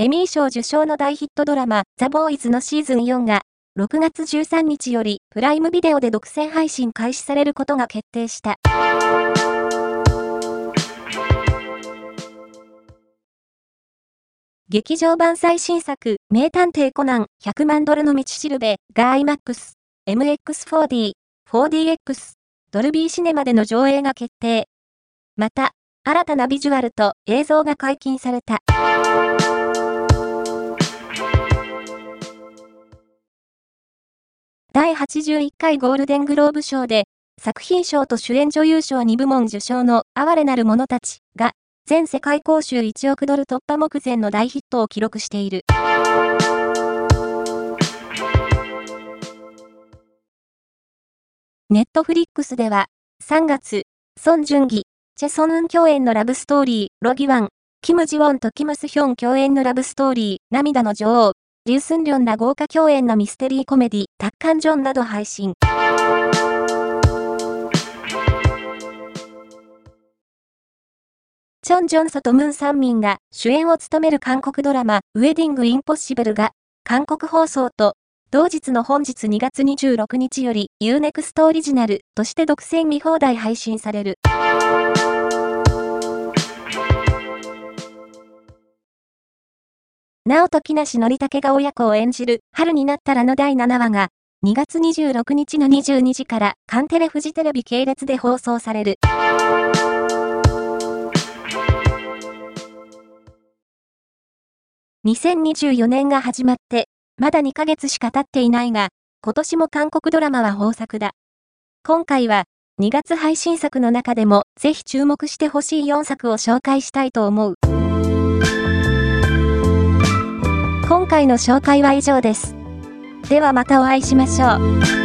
エミー賞受賞の大ヒットドラマ、ザ・ボーイズのシーズン4が、6月13日より、プライムビデオで独占配信開始されることが決定した。劇場版最新作、名探偵コナン、100万ドルの道しるべが IMAX、MX4D、4DX、ドルビーシネマでの上映が決定。また、新たなビジュアルと映像が解禁された。第81回ゴールデングローブ賞で、作品賞と主演女優賞2部門受賞の哀れなる者たちが、全世界公衆1億ドル突破目前の大ヒットを記録している。ネットフリックスでは、3月、ソン・ジュンギ、チェ・ソンウン共演のラブストーリー、ロギワン、キム・ジウォンとキム・スヒョン共演のラブストーリー、涙の女王、リュウスンリョンら豪華共演のミステリーコメディ、タッカンジョンなど配信。チョン・ジョンソとムン・サンミンが主演を務める韓国ドラマ、ウェディング・インポッシブルが、韓国放送と、同日の本日2月26日より UNEXT オリジナルとして独占見放題配信される。直人木梨憲武が親子を演じる春になったらの第7話が2月26日の22時からカンテレフジテレビ系列で放送される。2024年が始まって、まだ2ヶ月しか経っていないが、今年も韓国ドラマは豊作だ。今回は、2月配信作の中でも、ぜひ注目してほしい4作を紹介したいと思う。回の紹介は以上です。ではまたお会いしましょう。